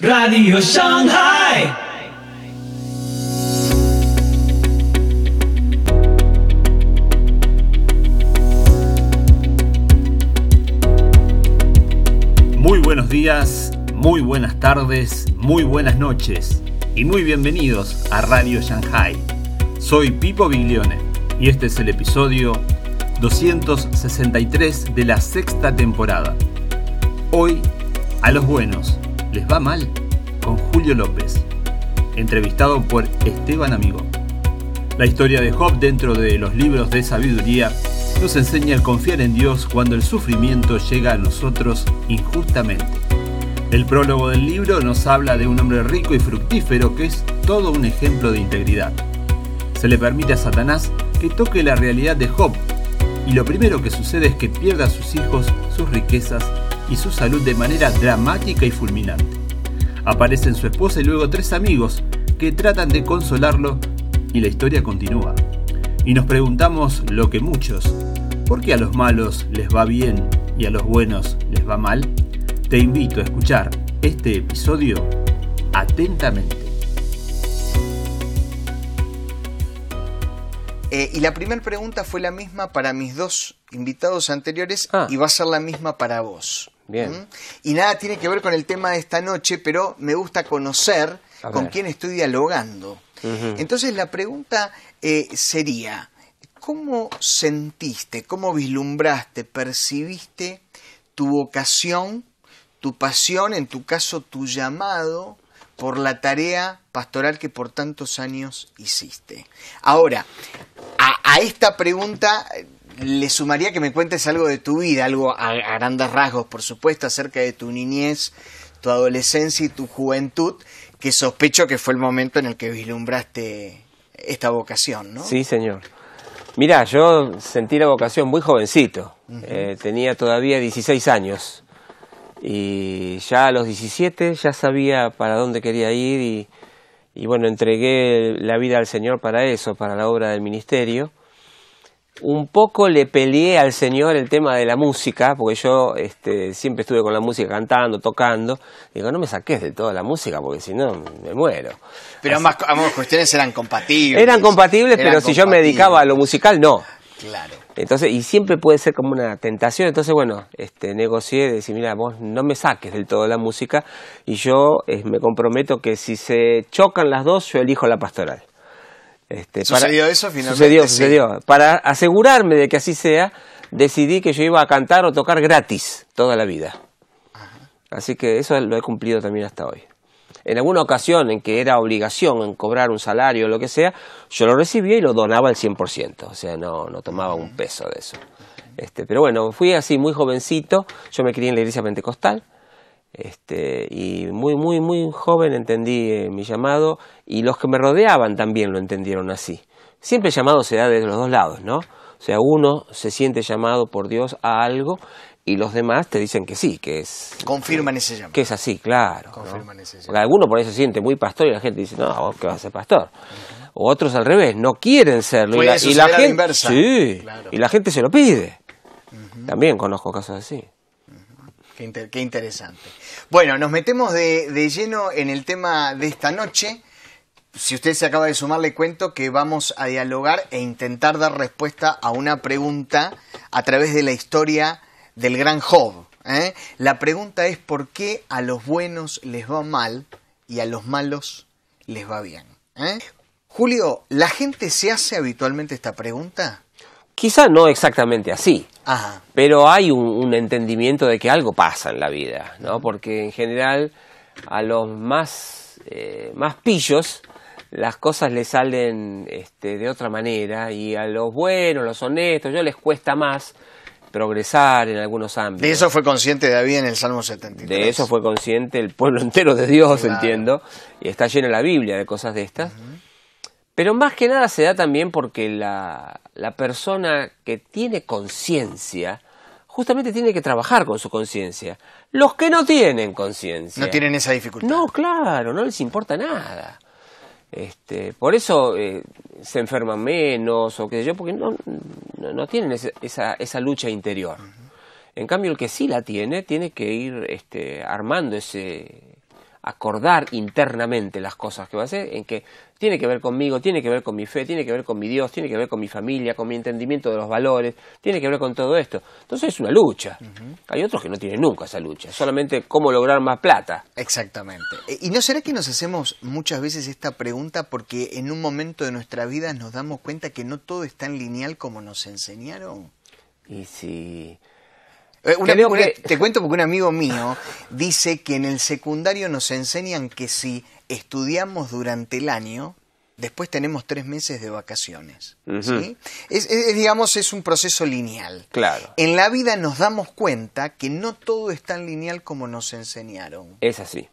Radio Shanghai. Muy buenos días, muy buenas tardes, muy buenas noches y muy bienvenidos a Radio Shanghai. Soy Pipo Biglione y este es el episodio 263 de la sexta temporada. Hoy, a los buenos, ¿les va mal? Con Julio López, entrevistado por Esteban Amigo. La historia de Job dentro de los libros de sabiduría nos enseña a confiar en Dios cuando el sufrimiento llega a nosotros injustamente. El prólogo del libro nos habla de un hombre rico y fructífero que es todo un ejemplo de integridad. Se le permite a Satanás que toque la realidad de Job y lo primero que sucede es que pierde a sus hijos, sus riquezas y su salud de manera dramática y fulminante. Aparecen su esposa y luego tres amigos que tratan de consolarlo y la historia continúa. Y nos preguntamos lo que muchos, ¿por qué a los malos les va bien y a los buenos les va mal? Te invito a escuchar este episodio atentamente. Eh, y la primera pregunta fue la misma para mis dos invitados anteriores Ah. y va a ser la misma para vos. Bien. ¿Mm? Y nada tiene que ver con el tema de esta noche, pero me gusta conocer con quién estoy dialogando. Entonces la pregunta eh, sería, ¿cómo sentiste, cómo vislumbraste, percibiste tu vocación, tu pasión, en tu caso tu llamado por la tarea pastoral que por tantos años hiciste? Ahora, a, a esta pregunta le sumaría que me cuentes algo de tu vida, algo a, a grandes rasgos, por supuesto, acerca de tu niñez, tu adolescencia y tu juventud, que sospecho que fue el momento en el que vislumbraste esta vocación, ¿no? Sí, señor. Mira, yo sentí la vocación muy jovencito. Eh, tenía todavía 16 años. Y ya a los 17 ya sabía para dónde quería ir y, y bueno, entregué la vida al Señor para eso, para la obra del ministerio. Un poco le peleé al Señor el tema de la música, porque yo este, siempre estuve con la música cantando, tocando. Digo, no me saques de toda la música, porque si no me muero. Pero ambas, ambas cuestiones eran compatibles. Eran compatibles, Eran pero si yo me dedicaba a lo musical, no. Claro. Entonces, y siempre puede ser como una tentación. Entonces, bueno, este, negocié de decir, mira, vos no me saques del todo la música y yo eh, me comprometo que si se chocan las dos, yo elijo la pastoral. Este, ¿Sucedió eso finalmente? Sucedió, Sí. sucedió. Para asegurarme de que así sea, decidí que yo iba a cantar o tocar gratis toda la vida. Así que eso lo he cumplido también hasta hoy. En alguna ocasión en que era obligación en cobrar un salario o lo que sea, yo lo recibía y lo donaba al 100%, o sea, no, no tomaba un peso de eso. Este, pero bueno, fui así muy jovencito, yo me crié en la iglesia pentecostal, este, y muy, muy, muy joven entendí eh, mi llamado y los que me rodeaban también lo entendieron así. Siempre el llamado se da desde los dos lados, ¿no? O sea, uno se siente llamado por Dios a algo y los demás te dicen que sí, que es, Confirman ese llamado. que es así, claro. ¿no? Confirman ese Porque alguno por ahí se siente muy pastor y la gente dice, no, vos que vas a ser pastor. O otros al revés, no quieren serlo. Puede y la, y suceder la a la gente, inversa. Sí, Claro. y la gente se lo pide. También conozco casos así. Qué, inter- qué interesante. Bueno, nos metemos de, de lleno en el tema de esta noche. Si usted se acaba de sumar, le cuento que vamos a dialogar e intentar dar respuesta a una pregunta a través de la historia del gran Job. ¿eh? La pregunta es por qué a los buenos les va mal y a los malos les va bien. ¿eh? Julio, ¿la gente se hace habitualmente esta pregunta? Quizá no exactamente así, Ajá. pero hay un, un entendimiento de que algo pasa en la vida, ¿no? Porque en general a los más, eh, más pillos las cosas les salen este, de otra manera y a los buenos, los honestos, yo les cuesta más progresar en algunos ámbitos. De eso fue consciente David en el Salmo 73. De eso fue consciente el pueblo entero de Dios, Claro. entiendo, y está llena la Biblia de cosas de estas. Pero más que nada se da también porque la, la persona que tiene conciencia, justamente tiene que trabajar con su conciencia. Los que no tienen conciencia. No tienen esa dificultad. No, claro, no les importa nada. Este, por eso eh, se enferman menos o qué sé yo, porque no, no, no tienen ese- esa, esa lucha interior. En cambio, el que sí la tiene, tiene que ir este, armando ese, acordar internamente las cosas que va a hacer, en que tiene que ver conmigo, tiene que ver con mi fe, tiene que ver con mi Dios, tiene que ver con mi familia, con mi entendimiento de los valores, tiene que ver con todo esto. Entonces es una lucha. Hay otros que no tienen nunca esa lucha, solamente cómo lograr más plata. Exactamente. Eh, ¿Y no será que nos hacemos muchas veces esta pregunta porque en un momento de nuestra vida nos damos cuenta que no todo es tan lineal como nos enseñaron? Y si... Eh, una- Creo una- que- Te cuento porque un amigo mío dice que en el secundario nos enseñan que si estudiamos durante el año, después tenemos tres meses de vacaciones. Es, es, digamos, es un proceso lineal. Claro. En la vida nos damos cuenta que no todo es tan lineal como nos enseñaron. Es así.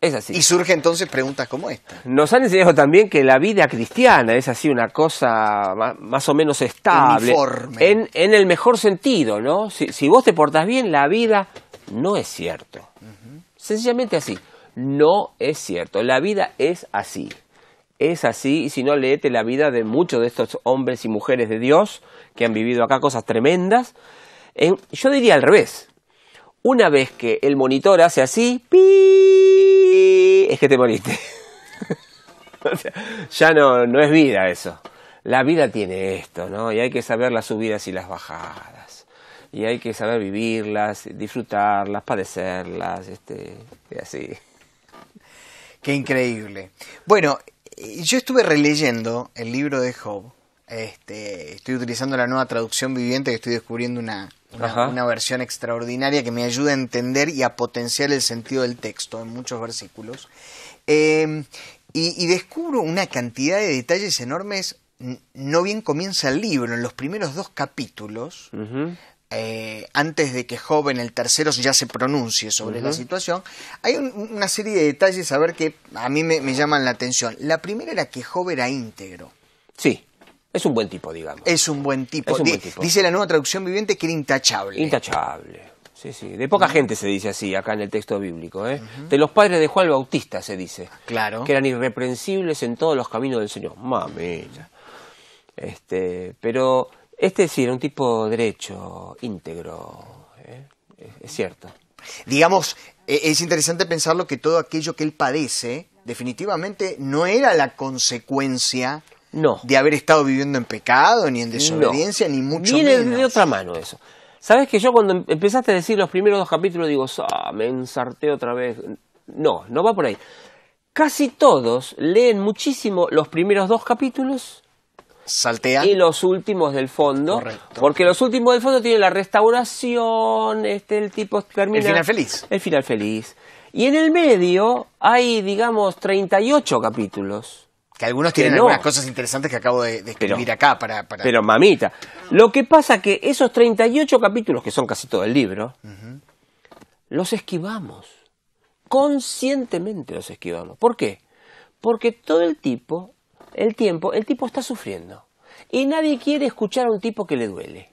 Es así. Y surgen entonces preguntas como esta. Nos han enseñado también que la vida cristiana es así una cosa más o menos estable. Uniforme. En, en el mejor sentido, ¿no? Si, si vos te portás bien, la vida no es cierto. Sencillamente así. No es cierto. La vida es así. Es así, y si no, leete la vida de muchos de estos hombres y mujeres de Dios que han vivido acá cosas tremendas. En- yo diría al revés. Una vez que el monitor hace así, es que te moriste. Ya no, no es vida eso. La vida tiene esto, ¿no? Y hay que saber las subidas y las bajadas. Y hay que saber vivirlas, disfrutarlas, padecerlas, este, y así. Qué increíble. Bueno, yo estuve releyendo el libro de Job. Este, estoy utilizando la nueva traducción viviente que estoy descubriendo una, una, versión extraordinaria que me ayuda a entender y a potenciar el sentido del texto en muchos versículos. Eh, y, y descubro una cantidad de detalles enormes. No bien comienza el libro, en los primeros dos capítulos. Eh, antes de que Job en el tercero ya se pronuncie sobre la situación, hay un- una serie de detalles a ver que a mí me, me llaman la atención. La primera era que Job era íntegro. Sí, es un buen tipo, digamos. Es un buen tipo. Es un Di- buen tipo. Dice la nueva traducción viviente que era intachable. Intachable. Sí, sí. De poca gente se dice así acá en el texto bíblico. ¿eh? De los padres de Juan el Bautista se dice. Claro. Que eran irreprensibles en todos los caminos del Señor. Mamita. Este, pero este sí era un tipo derecho, íntegro. ¿eh? Es, cierto. Digamos, eh, es interesante pensarlo que todo aquello que él padece definitivamente no era la consecuencia No. de haber estado viviendo en pecado, ni en desobediencia, ni mucho Viene menos. de otra mano eso. Sabes que yo cuando em- empezaste a decir los primeros dos capítulos digo, ah, me ensarté otra vez. No, no va por ahí. Casi todos leen muchísimo los primeros dos capítulos Saltea. y los últimos del fondo, Correcto. porque los últimos del fondo tienen la restauración, este el tipo termina El final feliz. El final feliz. Y en el medio hay, digamos, 38 capítulos. Que algunos Que tienen no. algunas cosas interesantes que acabo de, de escribir Pero- acá para, para... Pero mamita, lo que pasa que esos 38 capítulos, que son casi todo el libro, los esquivamos. Conscientemente los esquivamos. ¿Por qué? Porque todo el tipo, el tiempo, el tipo está sufriendo. Y nadie quiere escuchar a un tipo que le duele.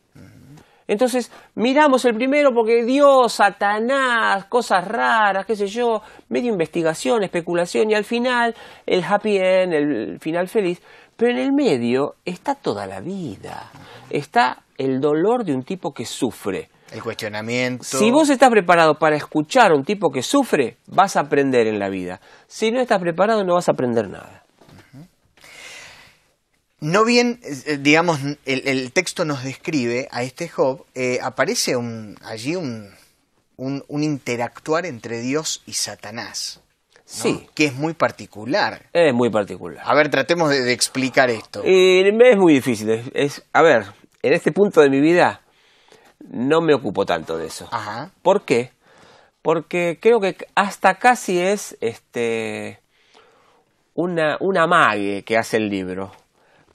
Entonces, miramos el primero porque Dios, Satanás, cosas raras, qué sé yo, medio investigación, especulación, y al final el happy end, el final feliz. Pero en el medio está toda la vida. Está el dolor de un tipo que sufre. El cuestionamiento. Si vos estás preparado para escuchar a un tipo que sufre, vas a aprender en la vida. Si no estás preparado, no vas a aprender nada. No bien, eh, digamos, el, el texto nos describe a este Job, eh, aparece un, allí un, un, un interactuar entre Dios y Satanás, ¿no? Sí, que es muy particular. es muy particular. A ver, tratemos de, de explicar esto. Eh, es muy difícil. Es, es- a ver, en este punto de mi vida no me ocupo tanto de eso. Ajá. ¿Por qué? Porque creo que hasta casi es este una, una mague que hace el libro.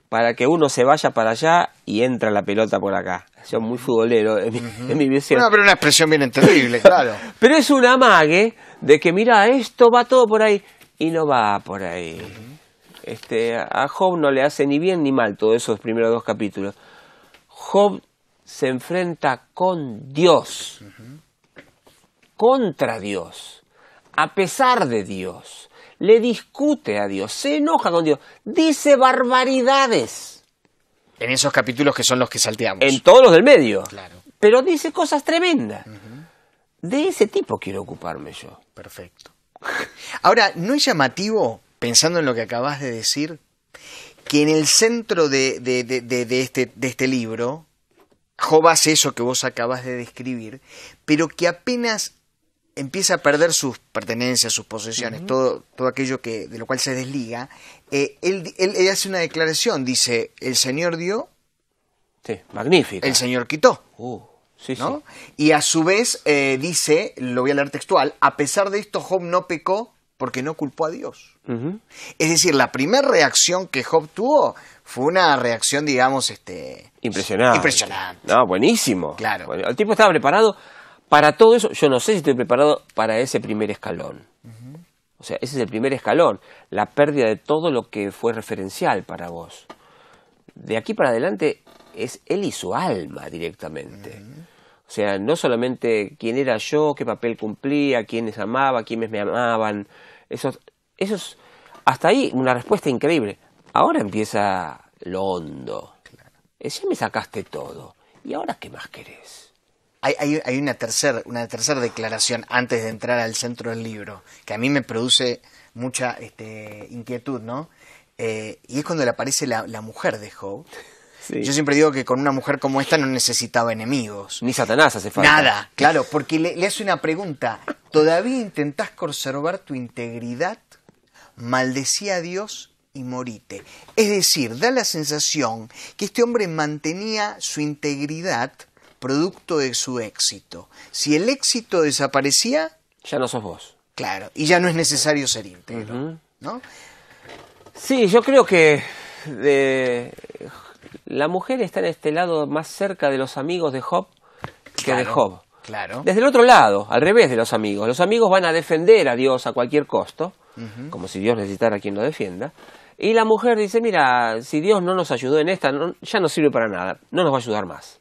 Para que uno se vaya para allá y entra la pelota por acá. Yo muy futbolero en mi, en mi visión. Bueno, pero una expresión bien entendible, claro. Pero es un amague de que, mira, esto va todo por ahí y no va por ahí. Este, a Job no le hace ni bien ni mal todos esos primeros dos capítulos. Job se enfrenta con Dios, contra Dios, a pesar de Dios, le discute a Dios, se enoja con Dios, dice barbaridades En esos capítulos que son los que salteamos. en todos los del medio, Claro, pero dice cosas tremendas. De ese tipo quiero ocuparme yo. perfecto. Ahora, ¿no es llamativo, pensando en lo que acabas de decir, que en el centro de, de- de- de- este, de este libro, Job hace eso que vos acabas de describir, pero que apenas empieza a perder sus pertenencias, sus posesiones, todo, todo aquello que, de lo cual se desliga, eh, él, él- él hace una declaración, dice, el Señor dio, Sí, magnífico. el Señor quitó. Uh, sí, ¿no? sí. Y a su vez eh, dice, lo voy a leer textual, a pesar de esto Job no pecó porque no culpó a Dios. Es decir, la primera reacción que Job tuvo fue una reacción, digamos, este... Impresionante. Impresionante. No, buenísimo. Claro. El tipo estaba preparado para todo eso. Yo no sé si estoy preparado para ese primer escalón. O sea, ese es el primer escalón. La pérdida de todo lo que fue referencial para vos. De aquí para adelante es él y su alma directamente. O sea, no solamente quién era yo, qué papel cumplía, quiénes amaba, quiénes me amaban. Esos, esos, hasta ahí una respuesta increíble. Ahora empieza lo hondo. Ya me sacaste todo. ¿Y ahora qué más querés? Hay, hay, hay una tercera una tercer declaración antes de entrar al centro del libro, que a mí me produce mucha este, inquietud, ¿no? Eh, y es cuando le aparece la, la mujer de Job. Sí. Yo siempre digo que con una mujer como esta no necesitaba enemigos. Ni Satanás hace falta. Nada, claro, porque le, le hace una pregunta. ¿Todavía intentás conservar tu integridad? Maldecí a Dios y morite. Es decir, da la sensación que este hombre mantenía su integridad producto de su éxito. Si el éxito desaparecía, Ya no sos vos. claro, y ya no es necesario ser íntegro. ¿no? Sí, yo creo que de- la mujer está en este lado más cerca de los amigos de Job que de Claro, Job. Claro. Desde el otro lado, al revés de los amigos. Los amigos van a defender a Dios a cualquier costo, como si Dios necesitara a quien lo defienda. Y la mujer dice, mira, si Dios no nos ayudó en esta, no- ya no sirve para nada, no nos va a ayudar más.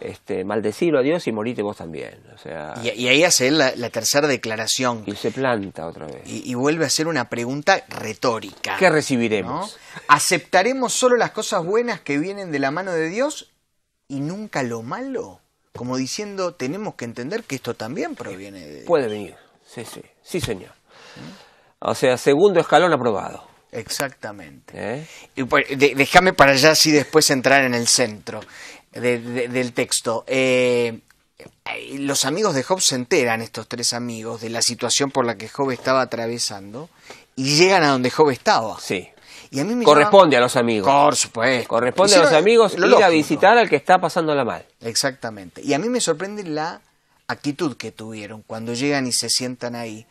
Este, maldecirlo a Dios y morite vos también. O sea, Y, y ahí hace él la, la tercera declaración y se planta otra vez. y, y vuelve a hacer una pregunta retórica. ¿Qué ¿no? recibiremos? ¿Aceptaremos solo las cosas buenas que vienen de la mano de Dios y nunca lo malo? Como diciendo, tenemos que entender que esto también proviene de Dios. Puede venir, sí, sí, sí señor. O sea, segundo escalón aprobado. Exactamente. ¿eh? Y pues, déjame para allá así después entrar en el centro de- de- del texto. Eh, los amigos de Job se enteran, estos tres amigos, de la situación por la que Job estaba atravesando y llegan a donde Job estaba. Sí. Y a mí me Corresponde a los amigos. Por supuesto. Corresponde a los amigos lo ir a visitar al que está pasándola mal. Exactamente. Y a mí me sorprende la actitud que tuvieron cuando llegan y se sientan ahí,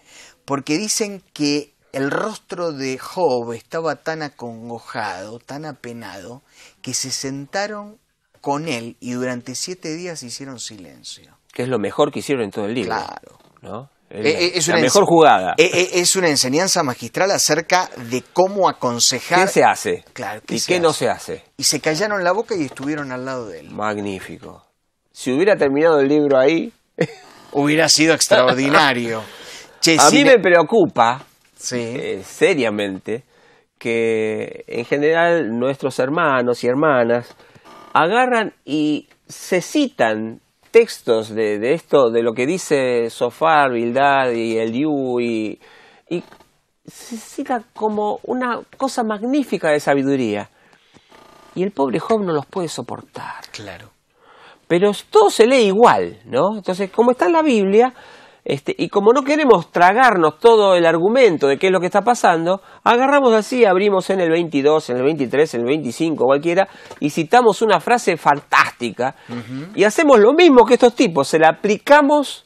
porque dicen que el rostro de Job estaba tan acongojado, tan apenado, que se sentaron con él y durante siete días hicieron silencio. Que es lo mejor que hicieron en todo el libro. Claro. ¿no? Eh, Es la, eh, es la una mejor jugada. eh, eh, Es una enseñanza magistral acerca de cómo aconsejar. ¿Qué se hace? Claro, ¿qué ¿Y qué no se hace? Y se callaron la boca y estuvieron al lado de él. Magnífico. Si hubiera terminado el libro ahí, Hubiera sido extraordinario. Che, a si mí me preocupa Sí. eh, seriamente que en general nuestros hermanos y hermanas agarran y se citan textos de, de esto, de lo que dice Sofar, Bildad y Eliú y, y se cita como una cosa magnífica de sabiduría. Y el pobre Job no los puede soportar Claro. pero todo se lee igual, ¿no? Entonces, como está en la Biblia, este, y como no queremos tragarnos todo el argumento de qué es lo que está pasando, agarramos así, abrimos en el 22, en el 23, en el 25, cualquiera, y citamos una frase fantástica, y hacemos lo mismo que estos tipos, se la aplicamos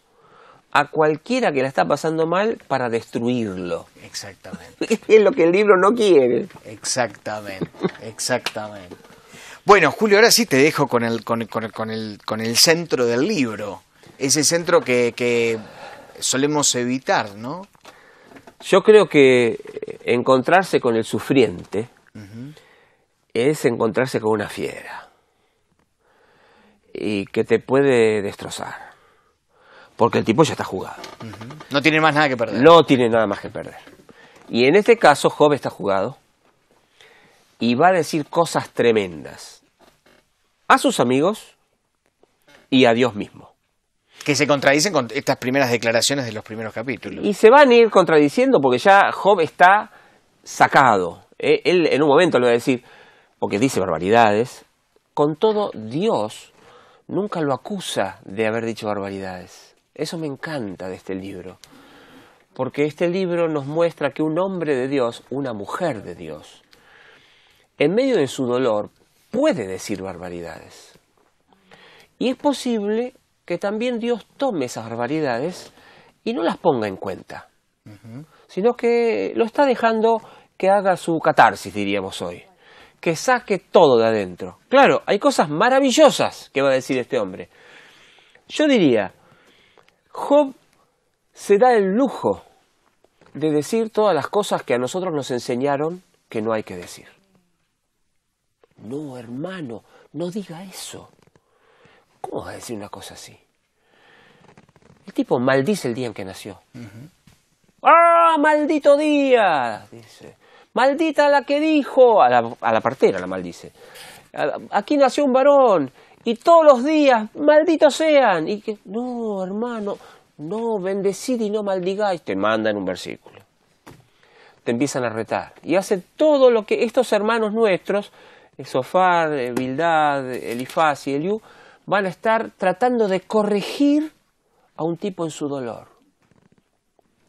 a cualquiera que la está pasando mal para destruirlo. Exactamente. es lo que el libro no quiere. Exactamente. Exactamente. Bueno, Julio, ahora sí te dejo con el, con, con- con el, con el centro del libro. Ese centro que, que solemos evitar, ¿no? Yo creo que eh, encontrarse con el sufriente es encontrarse con una fiera y que te puede destrozar. Porque el tipo ya está jugado. No tiene más nada que perder. No tiene nada más que perder. Y en este caso, Job está jugado y va a decir cosas tremendas a sus amigos y a Dios mismo. Que se contradicen con estas primeras declaraciones de los primeros capítulos. Y se van a ir contradiciendo porque ya Job está sacado. Eh, Él en un momento le va a decir, porque dice barbaridades, con todo Dios nunca lo acusa de haber dicho barbaridades. Eso me encanta de este libro. Porque este libro nos muestra que un hombre de Dios, una mujer de Dios, en medio de su dolor puede decir barbaridades. Y es posible que también Dios tome esas barbaridades y no las ponga en cuenta, sino que lo está dejando que haga su catarsis, diríamos hoy, que saque todo de adentro. Claro, hay cosas maravillosas que va a decir este hombre. Yo diría, Job se da el lujo de decir todas las cosas que a nosotros nos enseñaron que no hay que decir. No, hermano, no diga eso. ¿Cómo va a decir una cosa así? El tipo maldice el día en que nació. ¡Ah, maldito día! Dice. Maldita la que dijo. A la, a la partera la maldice. Aquí nació un varón. Y todos los días, malditos sean. Y que, no, hermano, no, bendecid y no maldigáis. Te mandan un versículo te empiezan a retar. Y hace todo lo que estos hermanos nuestros, Sofar, Bildad, Elifaz y Eliú, van a estar tratando de corregir a un tipo en su dolor.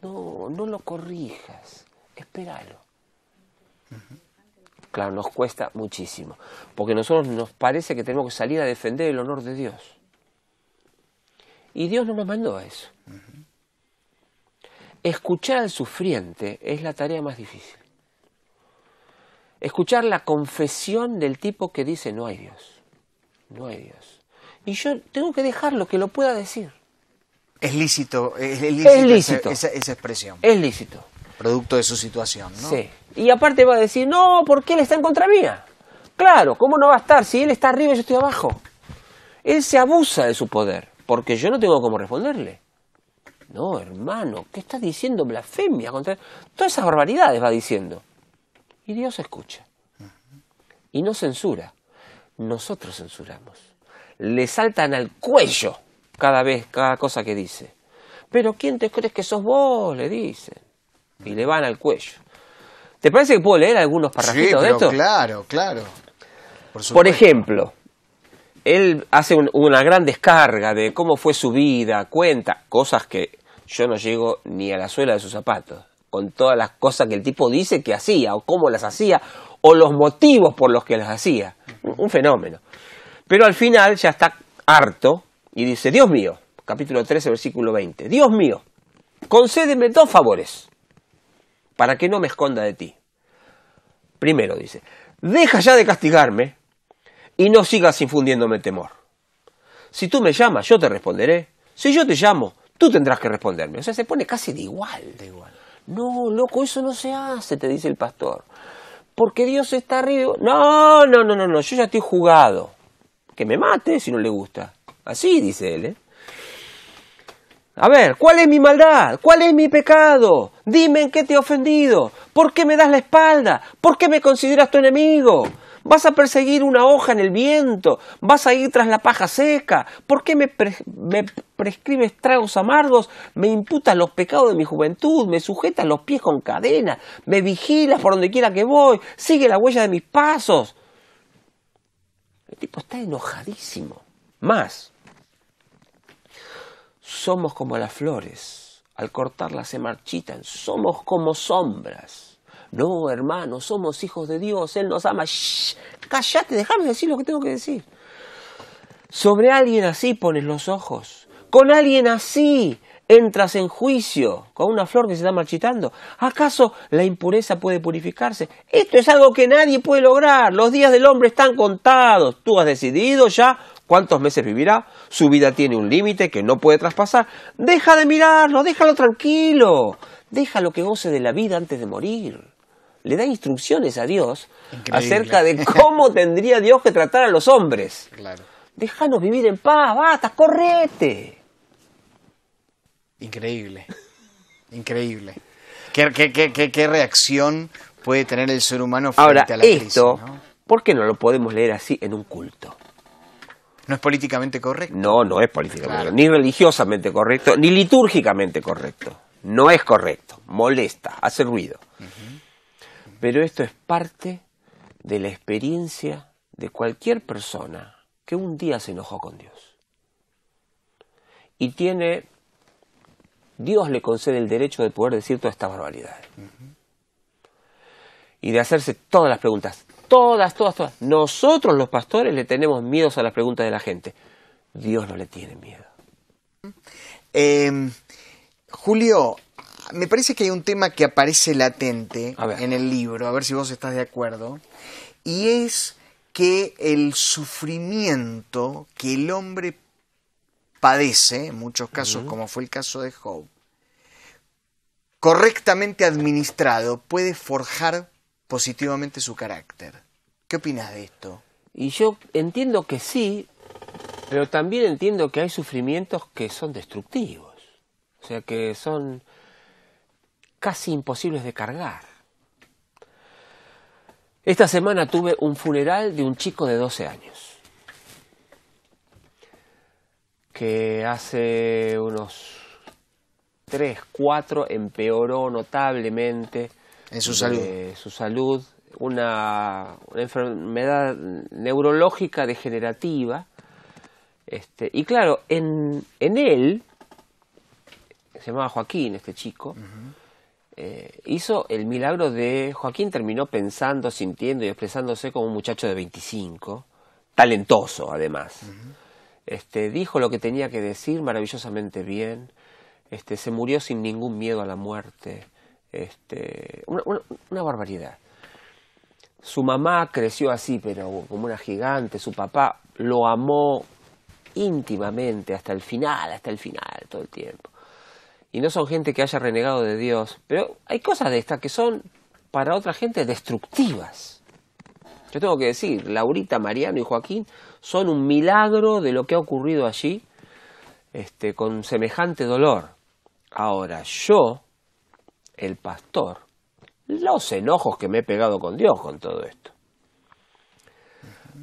No, no lo corrijas, espéralo. Claro, nos cuesta muchísimo, porque nosotros nos parece que tenemos que salir a defender el honor de Dios. Y Dios no nos mandó a eso. Escuchar al sufriente es la tarea más difícil. Escuchar la confesión del tipo que dice no hay Dios. No hay Dios. Y yo tengo que dejarlo que lo pueda decir. Es lícito, es lícito, Es lícito. Esa, esa- esa expresión, Es lícito. producto de su situación, ¿no? Sí. Y aparte va a decir, no, porque él está en contra mía. Claro, ¿cómo no va a estar? Si él está arriba y yo estoy abajo. Él se abusa de su poder, porque yo no tengo cómo responderle. No, hermano, ¿qué estás diciendo? Blasfemia contra... Todas esas barbaridades va diciendo. Y Dios escucha. Y no censura. Nosotros censuramos. Le saltan al cuello cada vez, cada cosa que dice. Pero ¿quién te crees que sos vos? Le dicen. Y le van al cuello. ¿Te parece que puedo leer algunos Sí, parrafitos de esto? claro, claro. Por, Por ejemplo, él hace un- una gran descarga de cómo fue su vida, cuenta cosas que yo no llego ni a la suela de sus zapatos, con todas las cosas que el tipo dice que hacía, o cómo las hacía, o los motivos por los que las hacía. Un fenómeno. Pero al final ya está harto y dice, Dios mío, capítulo 13, versículo 20, Dios mío, concédeme dos favores para que no me esconda de ti. Primero dice, deja ya de castigarme y no sigas infundiéndome temor. Si tú me llamas, yo te responderé. Si yo te llamo, tú tendrás que responderme. O sea, se pone casi de igual. Da igual. No, loco, eso no se hace, te dice el pastor. Porque Dios está arriba. No, no, no, no, no, yo ya estoy jugado. Que me mate si no le gusta. Así dice él, ¿eh? A ver, ¿cuál es mi maldad? ¿Cuál es mi pecado? Dime en qué te he ofendido. ¿Por qué me das la espalda? ¿Por qué me consideras tu enemigo? ¿Vas a perseguir una hoja en el viento? ¿Vas a ir tras la paja seca? ¿Por qué me, me prescribes tragos amargos? ¿Me imputas los pecados de mi juventud? ¿Me sujetas los pies con cadenas? ¿Me vigilas por donde quiera que voy? ¿Sigue la huella de mis pasos? Tipo está enojadísimo. Más, somos como las flores, al cortarlas se marchitan, somos como sombras. No, hermano, somos hijos de Dios, Él nos ama. Shh, cállate, déjame decir lo que tengo que decir. Sobre alguien así pones los ojos, con alguien así entras en juicio, con una flor que se está marchitando. ¿Acaso la impureza puede purificarse? Esto es algo que nadie puede lograr. Los días del hombre están contados. Tú has decidido ya cuántos meses vivirá. Su vida tiene un límite que no puede traspasar. Deja de mirarlo, déjalo tranquilo. Déjalo que goce de la vida antes de morir. Le da instrucciones a Dios Increíble. acerca de cómo tendría Dios que tratar a los hombres. Claro. Déjanos vivir en paz, basta, correte. Increíble. Increíble. ¿Qué, qué, qué, qué, qué reacción puede tener el ser humano frente Ahora, a la esto, crisis? ¿no? ¿por qué no lo podemos leer así en un culto? No es políticamente correcto. No, no es políticamente, Claro. ni religiosamente correcto, ni litúrgicamente correcto. No es correcto, molesta, hace ruido. Pero esto es parte de la experiencia de cualquier persona que un día se enojó con Dios. Y tiene, Dios le concede el derecho de poder decir todas estas barbaridades. Y de hacerse todas las preguntas. Todas, todas, todas. Nosotros los pastores le tenemos miedo a las preguntas de la gente. Dios no le tiene miedo. Eh, Julio, me parece que hay un tema que aparece latente en el libro, a ver si vos estás de acuerdo, y es que el sufrimiento que el hombre padece, en muchos casos, como fue el caso de Job, correctamente administrado, puede forjar positivamente su carácter. ¿Qué opinas de esto? Y yo entiendo que sí, pero también entiendo que hay sufrimientos que son destructivos. O sea, que son casi imposibles de cargar. Esta semana tuve un funeral de un chico de 12 años. Que hace unos 3, 4 empeoró notablemente En su de salud. su salud, una, una enfermedad neurológica degenerativa. Este, y claro, en, en él, se llamaba Joaquín, este chico, eh, hizo el milagro de. Joaquín terminó pensando, sintiendo y expresándose como un muchacho de 25, talentoso además. Este, dijo lo que tenía que decir maravillosamente bien, este, se murió sin ningún miedo a la muerte, este, una, una- una barbaridad. Su mamá creció así, pero como una gigante, su papá lo amó íntimamente hasta el final, hasta el final, todo el tiempo. Y no son gente que haya renegado de Dios, pero hay cosas de estas que son para otra gente destructivas. Yo tengo que decir, Laurita, Mariano y Joaquín son un milagro de lo que ha ocurrido allí este, con semejante dolor. Ahora, yo, el pastor, los enojos que me he pegado con Dios con todo esto.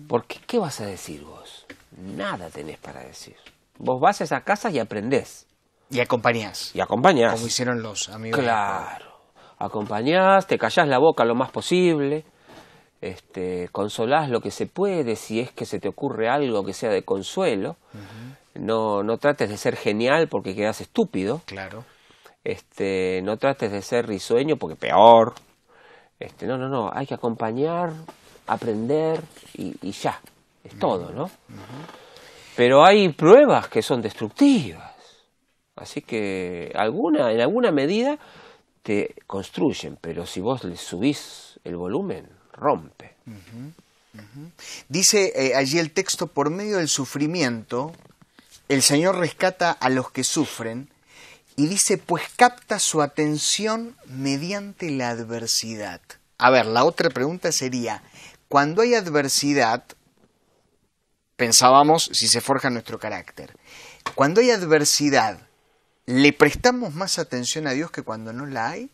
Porque, ¿qué vas a decir vos? Nada tenés para decir. Vos vas a esa casa y aprendés. Y acompañás, Y acompañás. como hicieron los amigos. Claro. Acompañás, te callás la boca lo más posible, este, consolás lo que se puede, si es que se te ocurre algo que sea de consuelo. no, no trates de ser genial porque quedas estúpido. Claro. Este, no trates de ser risueño porque peor. Este, no, no, no. Hay que acompañar, aprender y, y ya. Es todo, ¿no? Pero hay pruebas que son destructivas. Así que alguna, en alguna medida te construyen, pero si vos le subís el volumen, rompe. Dice eh, allí el texto, por medio del sufrimiento, el Señor rescata a los que sufren y dice, pues capta su atención mediante la adversidad. A ver, la otra pregunta sería, cuando hay adversidad, pensábamos si se forja nuestro carácter. Cuando hay adversidad, ¿le prestamos más atención a Dios que cuando no la hay?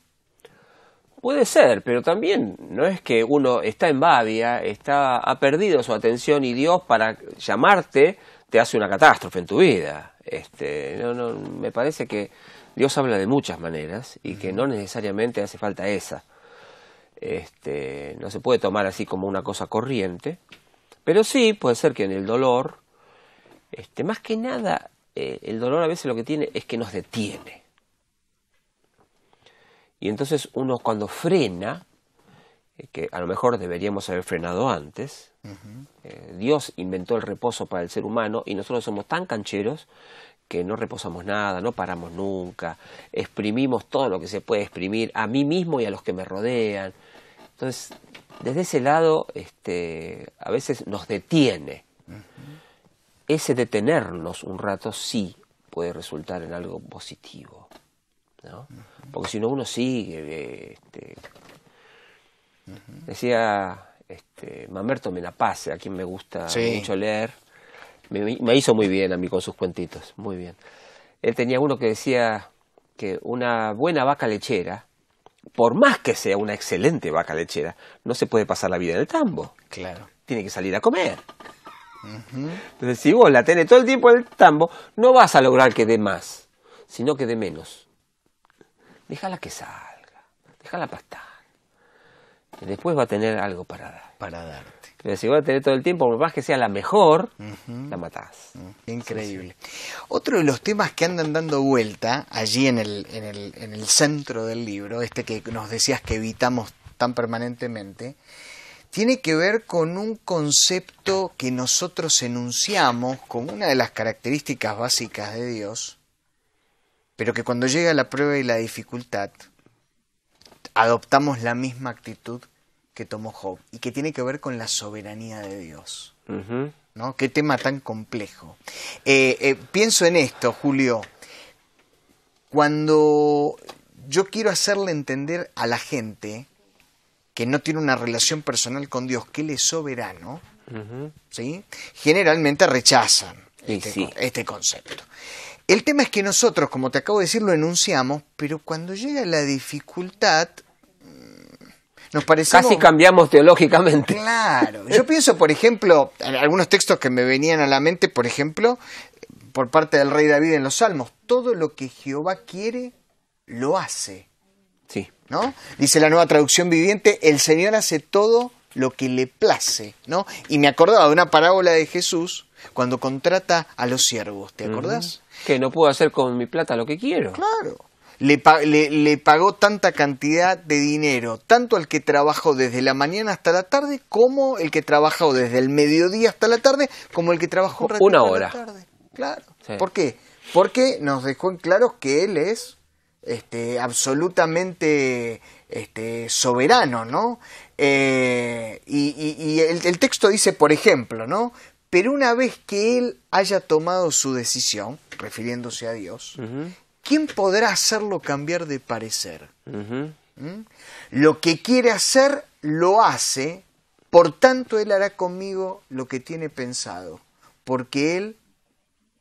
Puede ser, pero también no es que uno está en Badia, está, ha perdido su atención y Dios para llamarte te hace una catástrofe en tu vida. Este, no, no, me parece que Dios habla de muchas maneras y que no necesariamente hace falta esa. Este, no se puede tomar así como una cosa corriente, pero sí puede ser que en el dolor, este, más que nada, eh, el dolor a veces lo que tiene es que nos detiene. Y entonces uno cuando frena, eh, que a lo mejor deberíamos haber frenado antes, eh, Dios inventó el reposo para el ser humano y nosotros somos tan cancheros que no reposamos nada, no paramos nunca, exprimimos todo lo que se puede exprimir a mí mismo y a los que me rodean. Entonces, desde ese lado, este, a veces nos detiene. Ese detenernos un rato sí puede resultar en algo positivo. ¿No? Porque si no uno sigue, este, decía este, Mamerto Menapace, a quien me gusta Sí. mucho leer, me, me hizo muy bien a mí con sus cuentitos, muy bien. Él tenía uno que decía que una buena vaca lechera, por más que sea una excelente vaca lechera, no se puede pasar la vida en el tambo, Claro. tiene que salir a comer. Entonces, si vos la tenés todo el tiempo en el tambo, no vas a lograr que dé más, sino que dé menos. Déjala que salga, déjala pastar. Y después va a tener algo para dar. Para darte. Pero si vas a tener todo el tiempo, por más que sea la mejor, la matás. Increíble. Otro de los temas que andan dando vuelta allí en el, en, el, en el centro del libro, este que nos decías que evitamos tan permanentemente, tiene que ver con un concepto que nosotros enunciamos como una de las características básicas de Dios, pero que cuando llega la prueba y la dificultad, adoptamos la misma actitud que tomó Job y que tiene que ver con la soberanía de Dios. ¿no? Qué tema tan complejo. Eh, eh, pienso en esto, Julio. Cuando yo quiero hacerle entender a la gente que no tiene una relación personal con Dios, que Él es soberano. ¿sí? generalmente rechazan este, sí. este concepto. El tema es que nosotros, como te acabo de decir, lo enunciamos, pero cuando llega la dificultad, mm, nos parecemos... Casi cambiamos teológicamente. Claro. Yo pienso, por ejemplo, en algunos textos que me venían a la mente, por ejemplo, por parte del rey David en los Salmos, todo lo que Jehová quiere, lo hace. Sí. ¿no? Dice la nueva traducción viviente, el Señor hace todo lo que le place, ¿no? Y me acordaba de una parábola de Jesús cuando contrata a los siervos, ¿te acordás? Que no puedo hacer con mi plata lo que quiero. Claro. Le, le- le pagó tanta cantidad de dinero, tanto al que trabajó desde la mañana hasta la tarde, como el que trabajó desde el mediodía hasta la tarde, como el que trabajó un Una a la hora. tarde. Claro. Sí. ¿Por qué? Porque nos dejó en claro que él es este, absolutamente este, soberano, ¿no? Eh, y y- y el, el texto dice, por ejemplo, ¿no? Pero una vez que él haya tomado su decisión, refiriéndose a Dios. ¿quién podrá hacerlo cambiar de parecer? ¿Mm? Lo que quiere hacer, lo hace, por tanto él hará conmigo lo que tiene pensado, porque él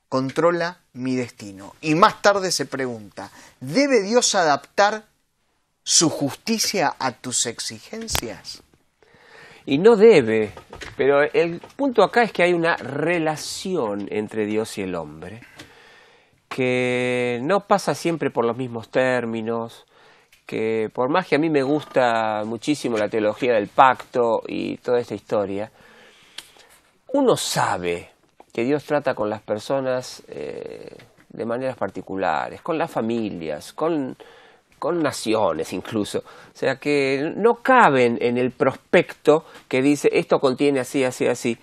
controla mi destino. Y más tarde se pregunta, ¿debe Dios adaptar su justicia a tus exigencias? Y no debe, pero el punto acá es que hay una relación entre Dios y el hombre que no pasa siempre por los mismos términos, que por más que a mí me gusta muchísimo la teología del pacto y toda esta historia, uno sabe que Dios trata con las personas eh, de maneras particulares, con las familias, con, con naciones incluso. O sea que no caben en el prospecto que dice esto contiene así, así, así,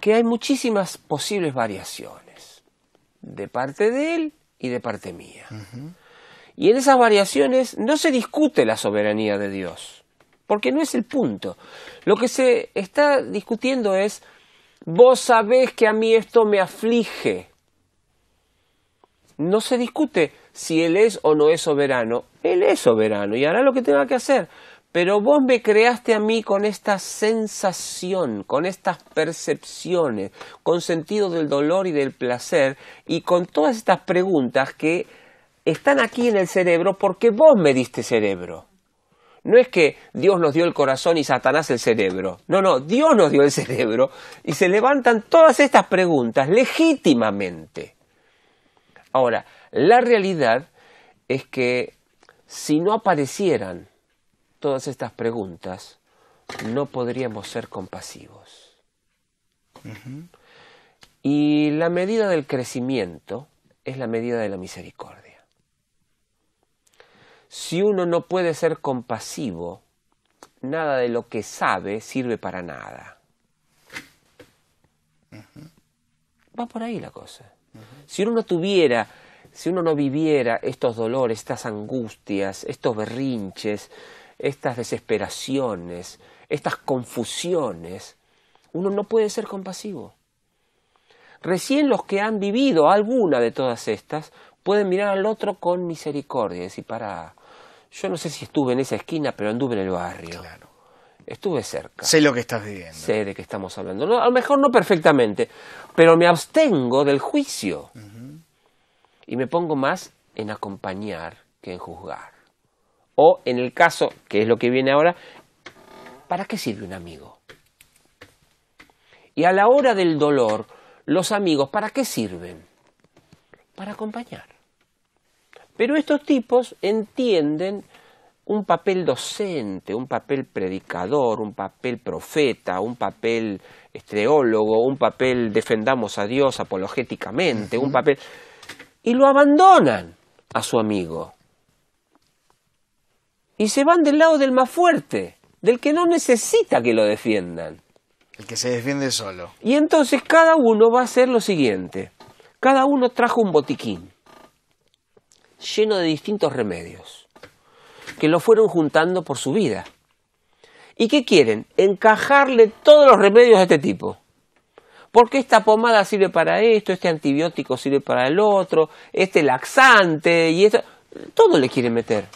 que hay muchísimas posibles variaciones de parte de él y de parte mía. Y en esas variaciones no se discute la soberanía de Dios, porque no es el punto. Lo que se está discutiendo es, vos sabés que a mí esto me aflige. No se discute si Él es o no es soberano. Él es soberano y hará lo que tenga que hacer. Pero vos me creaste a mí con esta sensación, con estas percepciones, con sentido del dolor y del placer y con todas estas preguntas que están aquí en el cerebro porque vos me diste cerebro. No es que Dios nos dio el corazón y Satanás el cerebro. No, no, Dios nos dio el cerebro y se levantan todas estas preguntas legítimamente. Ahora, la realidad es que si no aparecieran todas estas preguntas, no podríamos ser compasivos. Y la medida del crecimiento es la medida de la misericordia. Si uno no puede ser compasivo, nada de lo que sabe sirve para nada. Va por ahí la cosa. Si uno no tuviera, si uno no viviera estos dolores, estas angustias, estos berrinches, estas desesperaciones, estas confusiones, uno no puede ser compasivo. Recién los que han vivido alguna de todas estas pueden mirar al otro con misericordia y decir, para, yo no sé si estuve en esa esquina, pero anduve en el barrio. Claro. Estuve cerca. Sé lo que estás viviendo. Sé de qué estamos hablando. No, a lo mejor no perfectamente, pero me abstengo del juicio. Y me pongo más en acompañar que en juzgar. O en el caso, que es lo que viene ahora, ¿para qué sirve un amigo? Y a la hora del dolor, los amigos, ¿para qué sirven? Para acompañar. Pero estos tipos entienden un papel docente, un papel predicador, un papel profeta, un papel esteólogo, un papel defendamos a Dios apologéticamente, un papel... Y lo abandonan a su amigo. Y se van del lado del más fuerte, del que no necesita que lo defiendan. El que se defiende solo. Y entonces cada uno va a hacer lo siguiente. Cada uno trajo un botiquín lleno de distintos remedios que lo fueron juntando por su vida. ¿Y qué quieren? Encajarle todos los remedios de este tipo. Porque esta pomada sirve para esto, este antibiótico sirve para el otro, este laxante y esto. Todo le quieren meter.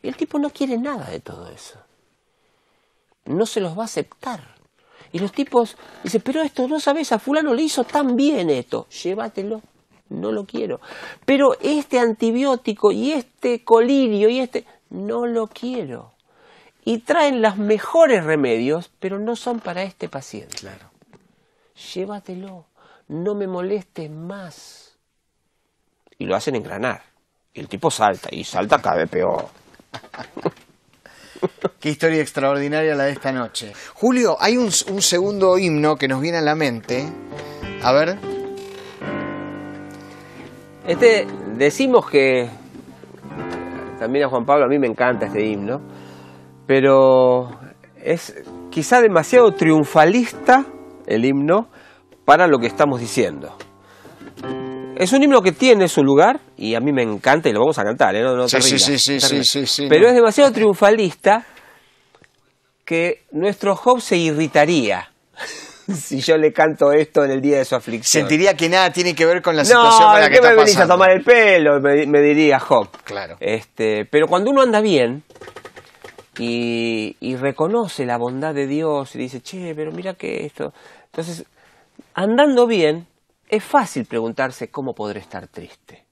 Y el tipo no quiere nada de todo eso. No se los va a aceptar. Y los tipos dicen, pero esto no sabes, a fulano le hizo tan bien esto, llévatelo, no lo quiero. Pero este antibiótico y este colirio y este, no lo quiero. Y traen los mejores remedios, pero no son para este paciente. Claro. Llévatelo, no me molestes más. Y lo hacen engranar. Y el tipo salta, y salta cada vez peor. Qué historia extraordinaria la de esta noche. Julio, hay un, un segundo himno que nos viene a la mente. A ver, Este, decimos que también a Juan Pablo a mí me encanta este himno, pero es quizá demasiado triunfalista el himno para lo que estamos diciendo. Es un himno que tiene su lugar y a mí me encanta y lo vamos a cantar, ¿eh? No, Sí, sí, rindas, sí, sí, sí, sí, Pero no. es demasiado triunfalista que nuestro Job se irritaría si yo le canto esto en el día de su aflicción. sentiría que nada tiene que ver con la situación con la ¿de que qué me está venís a tomar el pelo? Me, me diría Job. Claro. Este, pero cuando uno anda bien y, y reconoce la bondad de Dios y dice, che, pero mira que esto. Entonces, andando bien, es fácil preguntarse cómo podré estar triste.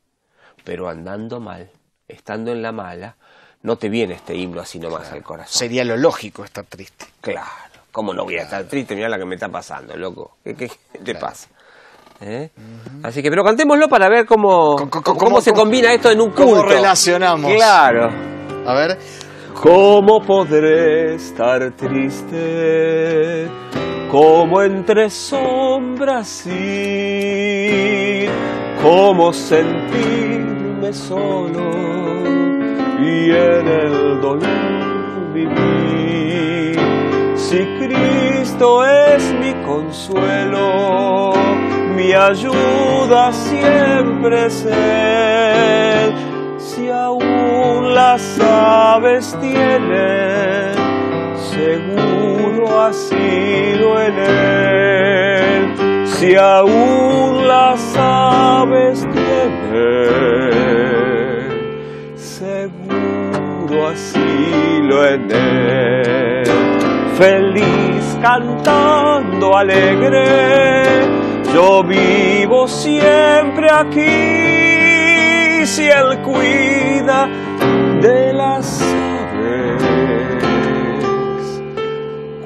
Pero andando mal, estando en la mala, no te viene este himno así nomás al corazón. Sería lo lógico estar triste. Claro, ¿cómo no voy a estar triste? Mira la que me está pasando, loco. ¿Qué, qué- qué te pasa? ¿Eh? Así que, pero cantémoslo para ver cómo, cómo, cómo- se cómo- combina esto en un cómo culto. relacionamos. Claro. A ver, ¿Cómo podré estar triste? Como entre sombras ir, cómo sentirme solo y en el dolor vivir. Si Cristo es mi consuelo, mi ayuda siempre es. Si aún las aves tienen seguro asilo en Él. Si aún las aves tienen seguro asilo en Él. Feliz cantando alegre, yo vivo siempre aquí. Si Él cuida de las aves,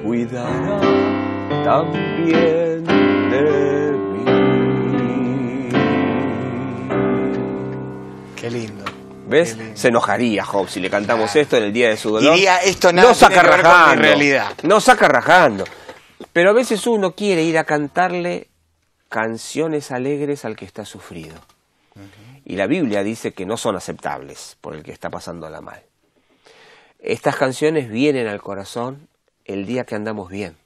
cuidará también de mí. qué lindo. ¿Ves? Qué lindo. Se enojaría Job si le cantamos esto en el día de su dolor. Diría, esto nada no saca rajando. realidad. No saca rajando. Pero a veces uno quiere ir a cantarle canciones alegres al que está sufrido. Y la Biblia dice que no son aceptables por el que está pasándola mal. Estas canciones vienen al corazón el día que andamos bien.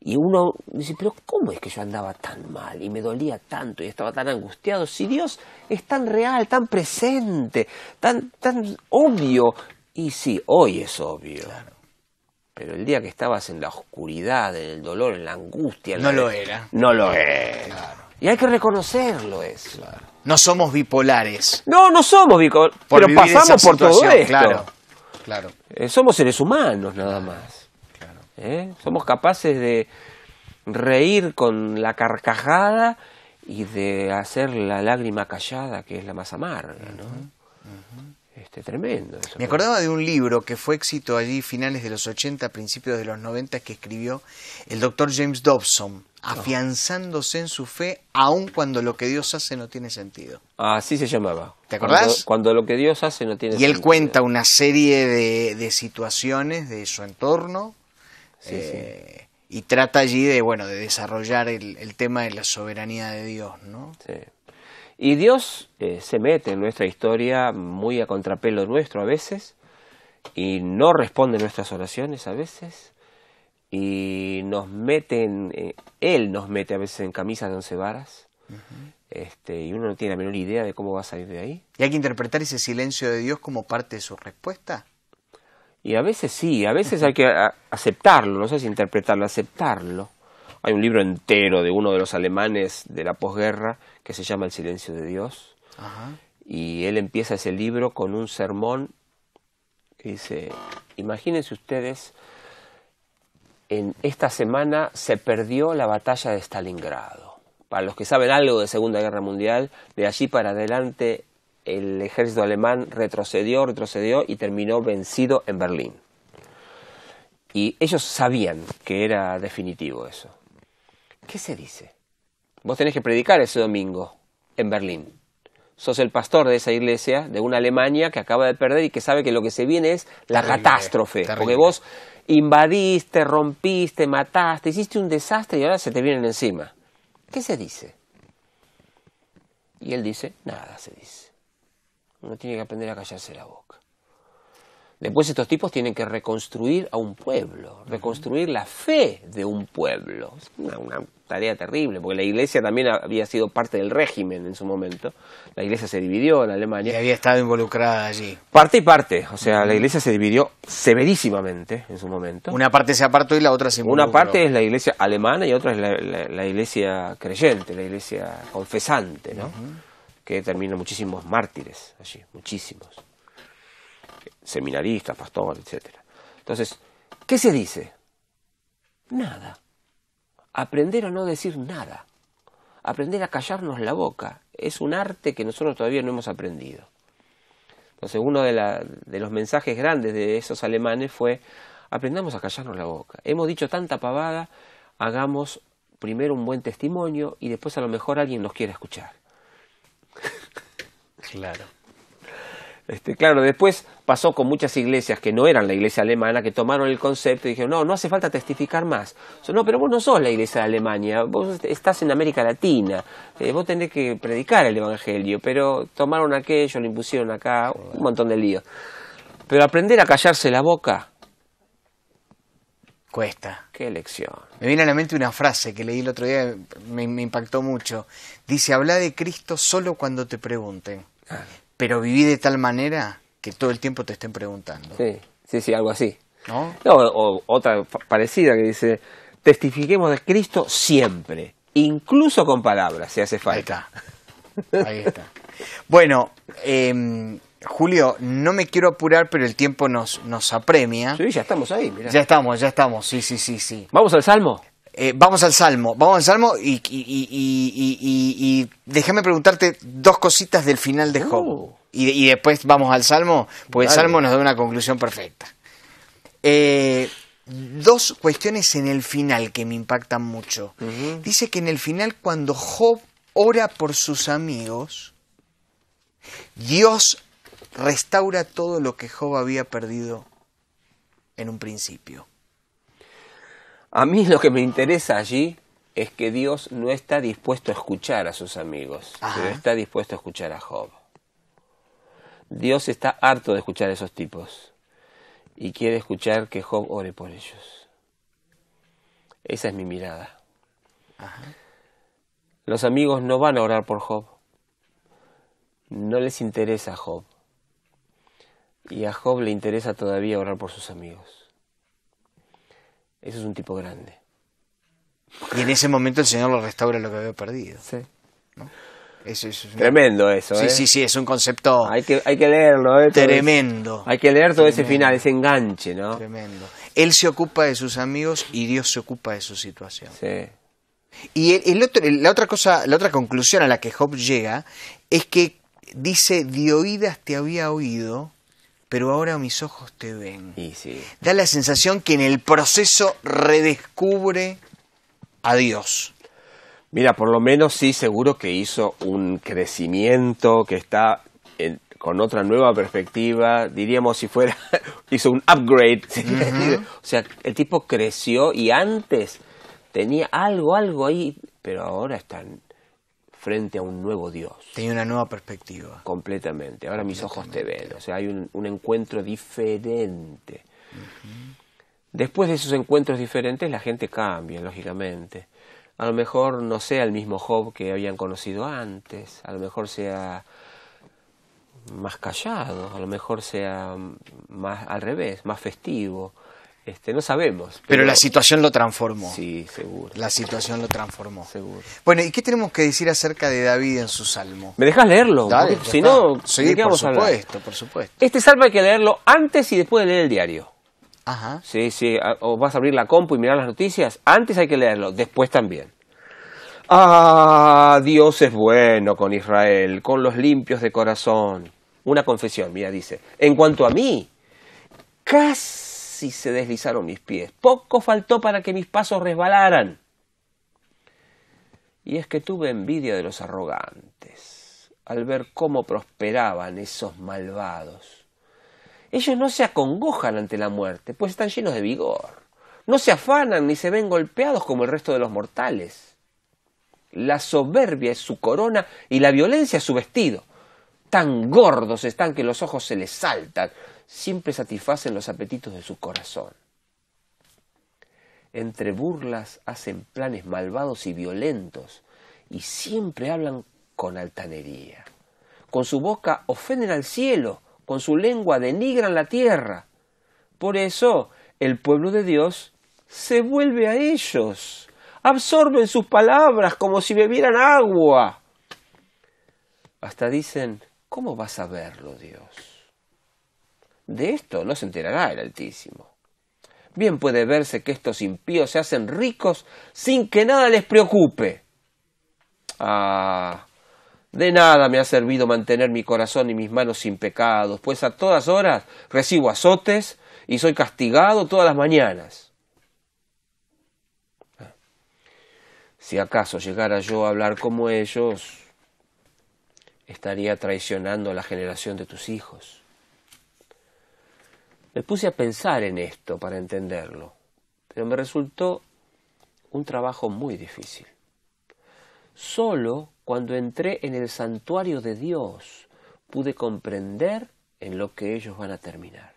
Y uno dice, pero ¿cómo es que yo andaba tan mal y me dolía tanto y estaba tan angustiado? Si Dios es tan real, tan presente, tan, tan obvio. Y sí, hoy es obvio. Pero el día que estabas en la oscuridad, en el dolor, en la angustia... en No la- lo era. No lo es. Y hay que reconocerlo eso. No somos bipolares. No, no somos Por pero pasamos por todo esto. Claro, claro. Eh, somos seres humanos nada más. ¿Eh? Somos capaces de reír con la carcajada y de hacer la lágrima callada, que es la más amarga. ¿no? Este, tremendo eso. Me acordaba de un libro que fue éxito allí finales de los 80, principios de los 90, que escribió el doctor James Dobson, afianzándose en su fe aun cuando lo que Dios hace no tiene sentido. Así se llamaba. ¿Te acordás? Cuando, cuando lo que Dios hace no tiene Y él sentido. cuenta una serie de, de situaciones de su entorno Sí, eh, y trata allí de, bueno, de desarrollar el, el tema de la soberanía de Dios, ¿no? Sí. Y Dios eh, se mete en nuestra historia muy a contrapelo nuestro a veces y no responde nuestras oraciones a veces y nos mete en, eh, Él nos mete a veces en camisas de once varas este, y uno no tiene la menor idea de cómo va a salir de ahí. Y hay que interpretar ese silencio de Dios como parte de su respuesta. Y a veces sí, a veces hay que a- aceptarlo, no sé si interpretarlo, aceptarlo. Hay un libro entero de uno de los alemanes de la posguerra que se llama El silencio de Dios. Ajá. Y él empieza ese libro con un sermón que dice, imagínense ustedes, en esta semana se perdió la batalla de Stalingrado. Para los que saben algo de Segunda Guerra Mundial, de allí para adelante el ejército alemán retrocedió, retrocedió y terminó vencido en Berlín. Y ellos sabían que era definitivo eso. ¿Qué se dice? Vos tenés que predicar ese domingo en Berlín. Sos el pastor de esa iglesia, de una Alemania que acaba de perder y que sabe que lo que se viene es la Terrible, catástrofe. terrible. Porque vos invadiste, rompiste, mataste, hiciste un desastre y ahora se te vienen encima. ¿Qué se dice? Y él dice, nada se dice. Uno tiene que aprender a callarse la boca. Después estos tipos tienen que reconstruir a un pueblo, reconstruir la fe de un pueblo. Una tarea terrible, porque la iglesia también había sido parte del régimen en su momento. La iglesia se dividió en Y Alemania. había estado involucrada allí. Parte y parte, o sea, la iglesia se dividió severísimamente en su momento. Una parte se apartó y la otra se involucró. Una parte es la iglesia alemana y otra es la, la- la iglesia creyente, la iglesia confesante, ¿no? Que termina muchísimos mártires allí, muchísimos. Seminaristas, pastores, etcétera. Entonces, ¿qué se dice? Nada. Aprender a no decir nada. Aprender a callarnos la boca. Es un arte que nosotros todavía no hemos aprendido. Entonces, uno de, la- de los mensajes grandes de esos alemanes fue, aprendamos a callarnos la boca. Hemos dicho tanta pavada, hagamos primero un buen testimonio y después a lo mejor alguien nos quiere escuchar. Claro. Este, claro, después pasó con muchas iglesias que no eran la iglesia alemana, que tomaron el concepto y dijeron, no, no hace falta testificar más. So, no, pero vos no sos la iglesia de Alemania, vos estás en América Latina, eh, vos tenés que predicar el Evangelio, pero tomaron aquello, lo impusieron acá, un montón de líos. Pero aprender a callarse la boca, Cuesta. qué lección. Me viene a la mente una frase que leí el otro día, me, me impactó mucho. Dice, habla de Cristo solo cuando te pregunten, pero viví de tal manera que todo el tiempo te estén preguntando. Sí, sí, sí, algo así. ¿No? No, o otra parecida que dice, testifiquemos de Cristo siempre, incluso con palabras, si hace Ahí falta. está. Ahí está. Bueno, em, Julio, no me quiero apurar, pero el tiempo nos, nos apremia. Sí, ya estamos ahí, mirá. Ya estamos, ya estamos, sí, sí, sí, sí. ¿Vamos al Salmo? Eh, vamos al Salmo, vamos al Salmo y, déjame preguntarte dos cositas del final de Job. Oh. Y, después vamos al Salmo, porque el. Salmo nos da una conclusión perfecta. Eh, dos cuestiones en el final que me impactan mucho. Dice que en el final cuando Job ora por sus amigos, Dios restaura todo lo que Job había perdido en un principio. A mí lo que me interesa allí es que Dios no está dispuesto a escuchar a sus amigos, Ajá. pero está dispuesto a escuchar a Job. Dios está harto de escuchar a esos tipos y quiere escuchar que Job ore por ellos. Esa es mi mirada. Los amigos no van a orar por Job. No les interesa a Job. Y a Job le interesa todavía orar por sus amigos. Eso es un tipo grande. Y en ese momento el Señor lo restaura lo que había perdido. Sí. Eso, eso es una- Tremendo eso, Sí, ¿eh? sí, sí, es un concepto Hay que, hay que leerlo, ¿eh? Tremendo. Hay que leer todo ese final, ese enganche, ¿no? Tremendo. Él se ocupa de sus amigos y Dios se ocupa de su situación. Sí. Y el, el otro- la otra cosa, la otra conclusión a la que Job llega es que dice, de oídas te había oído, pero ahora mis ojos te ven. Y sí. Da la sensación que en el proceso redescubre a Dios. Mira, por lo menos sí, seguro que hizo un crecimiento, que está en- con otra nueva perspectiva, diríamos si fuera, hizo un upgrade. O sea, el tipo creció y antes tenía algo, algo ahí, pero ahora están frente a un nuevo Dios, Tenía una nueva perspectiva. completamente. Ahora mis ojos te ven, o sea, hay un, un encuentro diferente. Después de esos encuentros diferentes, la gente cambia, lógicamente. A lo mejor no sea el mismo Job que habían conocido antes, a lo mejor sea más callado, a lo mejor sea más al revés, más festivo. Este, no sabemos. Pero la situación lo transformó. Sí, seguro, La situación lo transformó. seguro. Bueno, ¿y qué tenemos que decir acerca de David en su salmo? ¿Me dejas leerlo? Dale, si está. no, sí, ¿de qué por vamos a hablar? supuesto, por supuesto. Este salmo hay que leerlo antes y después de leer el diario. Ajá. Sí, sí, o vas a abrir la compu y mirar las noticias, antes hay que leerlo, después también. Ah, Dios es bueno con Israel, con los limpios de corazón. Una confesión, mira, dice, en cuanto a mí, casi se deslizaron mis pies, poco faltó para que mis pasos resbalaran. Y es que tuve envidia de los arrogantes, al ver cómo prosperaban esos malvados. Ellos no se acongojan ante la muerte, pues están llenos de vigor. No se afanan ni se ven golpeados como el resto de los mortales. La soberbia es su corona y la violencia es su vestido. Tan gordos están que los ojos se les saltan. Siempre satisfacen los apetitos de su corazón. Entre burlas hacen planes malvados y violentos y siempre hablan con altanería. Con su boca ofenden al cielo, con su lengua denigran la tierra. Por eso el pueblo de Dios se vuelve a ellos, absorben sus palabras como si bebieran agua. Hasta dicen, ¿cómo vas a verlo, Dios? De esto no se enterará el Altísimo. Bien puede verse que estos impíos se hacen ricos sin que nada les preocupe. Ah, de nada me ha servido mantener mi corazón y mis manos sin pecados, pues a todas horas recibo azotes y soy castigado todas las mañanas. Si acaso llegara yo a hablar como ellos, estaría traicionando a la generación de tus hijos. Me puse a pensar en esto para entenderlo, pero me resultó un trabajo muy difícil. Solo cuando entré en el santuario de Dios pude comprender en lo que ellos van a terminar.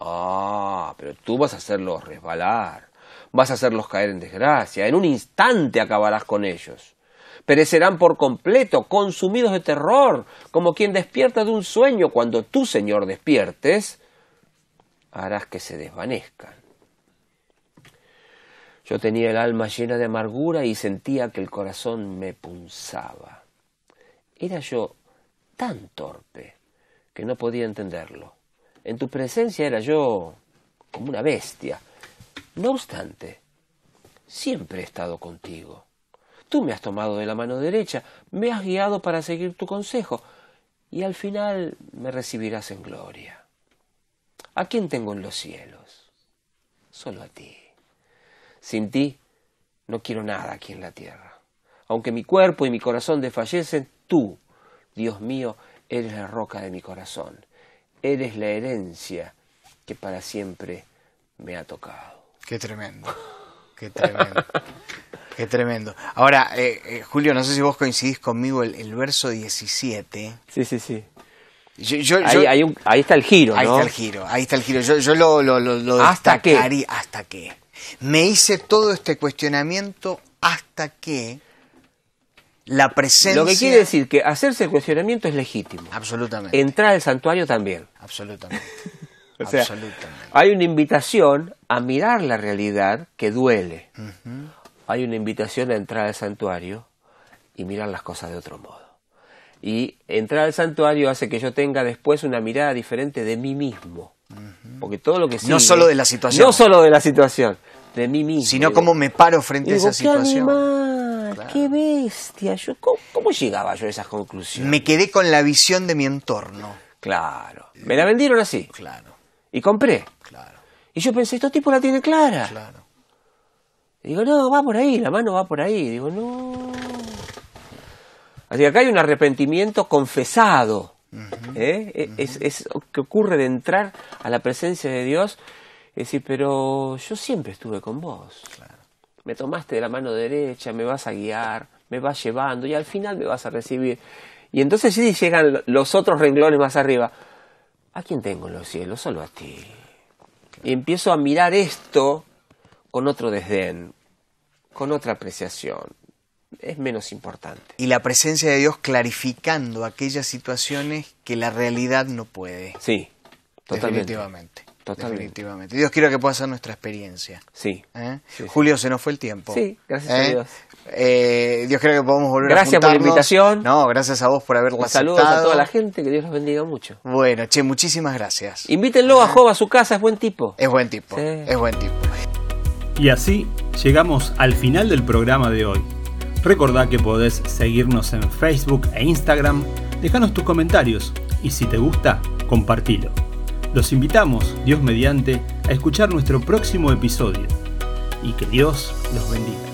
Ah, pero tú vas a hacerlos resbalar, vas a hacerlos caer en desgracia, en un instante acabarás con ellos. Perecerán por completo, consumidos de terror, como quien despierta de un sueño. Cuando tú, Señor, despiertes, harás que se desvanezcan. Yo tenía el alma llena de amargura y sentía que el corazón me punzaba. Era yo tan torpe que no podía entenderlo. En tu presencia era yo como una bestia. No obstante, siempre he estado contigo. Tú me has tomado de la mano derecha, me has guiado para seguir tu consejo, y al final me recibirás en gloria. ¿A quién tengo en los cielos? Solo a ti. Sin ti no quiero nada aquí en la tierra. Aunque mi cuerpo y mi corazón desfallecen, tú, Dios mío, eres la roca de mi corazón. Eres la herencia que para siempre me ha tocado. Qué tremendo. Qué tremendo. Qué tremendo. Ahora, eh, eh, Julio, no sé si vos coincidís conmigo, el, el verso 17. Sí, sí, sí. Yo, yo- Ahí, yo- hay un- ahí está el giro, ahí ¿no? está el giro, ahí está el giro. Yo, yo lo, lo, lo, lo ¿Hasta qué? ¿Hasta qué? Me hice todo este cuestionamiento hasta que la presencia... Lo que quiere decir que hacerse el cuestionamiento es legítimo. Absolutamente. Entrar al santuario también. Absolutamente. O sea, absolutamente. Hay una invitación a mirar la realidad que duele. Hay una invitación a entrar al santuario y mirar las cosas de otro modo. Y entrar al santuario hace que yo tenga después una mirada diferente de mí mismo. Porque todo lo que sigue, No solo de la situación. No solo de la situación, de mí mismo. Sino Digo, cómo me paro frente a esa qué situación. animal, qué bestia. Yo, ¿cómo, cómo llegaba yo a esas conclusiones? Me quedé con la visión de mi entorno. Claro. Me la vendieron así. Claro, Y compré. claro, Y yo pensé, estos tipos la tienen clara. claro. Y digo, no, va por ahí, la mano va por ahí. Digo, no. Así que acá hay un arrepentimiento confesado. ¿eh? E- es, es que ocurre de entrar a la presencia de Dios y decir, pero yo siempre estuve con vos. Me tomaste de la mano derecha, me vas a guiar, me vas llevando y al final me vas a recibir. Y entonces sí llegan los otros renglones más arriba. ¿A quién tengo en los cielos? Solo a ti. Y empiezo a mirar esto con otro desdén, con otra apreciación. Es menos importante. Y la presencia de Dios clarificando aquellas situaciones que la realidad no puede. Sí, totalmente. Definitivamente. Totalmente. Definitivamente. Dios quiera que pueda ser nuestra experiencia. Sí. ¿eh? Sí, sí. Julio, se nos fue el tiempo. Sí, gracias a Dios. Eh, Dios quiera que podamos volver Gracias a por la invitación. No, gracias a vos por haberlo Un saludo a aceptado. toda la gente, que Dios los bendiga mucho. Bueno, che, muchísimas gracias. Invítenlo a Job a su casa, es buen tipo. Es buen tipo, Sí. es buen tipo. Y así llegamos al final del programa de hoy. Recordá que podés seguirnos en Facebook e Instagram, dejanos tus comentarios y si te gusta, compartilo. Los invitamos, Dios mediante, a escuchar nuestro próximo episodio y que Dios los bendiga.